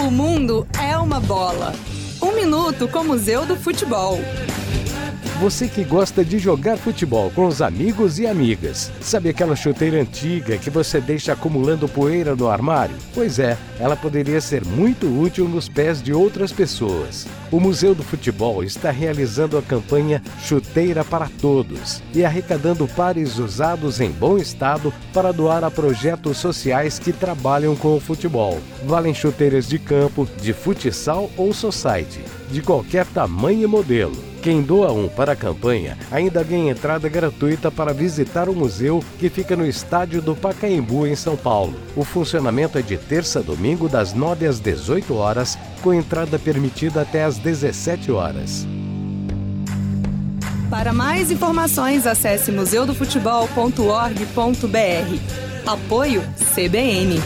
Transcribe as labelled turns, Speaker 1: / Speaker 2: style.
Speaker 1: O mundo é uma bola. Um minuto com o Museu do Futebol.
Speaker 2: Você que gosta de jogar futebol com os amigos e amigas. Sabe aquela chuteira antiga que você deixa acumulando poeira no armário? Pois é, ela poderia ser muito útil nos pés de outras pessoas. O Museu do Futebol está realizando a campanha Chuteira para Todos e arrecadando pares usados em bom estado para doar a projetos sociais que trabalham com o futebol. Valem chuteiras de campo, de futsal ou society, de qualquer tamanho e modelo. Quem doa um para a campanha ainda ganha entrada gratuita para visitar o museu que fica no estádio do Pacaembu, em São Paulo. O funcionamento é de terça a domingo, das 9 às 18 horas, com entrada permitida até às 17 horas.
Speaker 1: Para mais informações, acesse museudofutebol.org.br. Apoio CBN.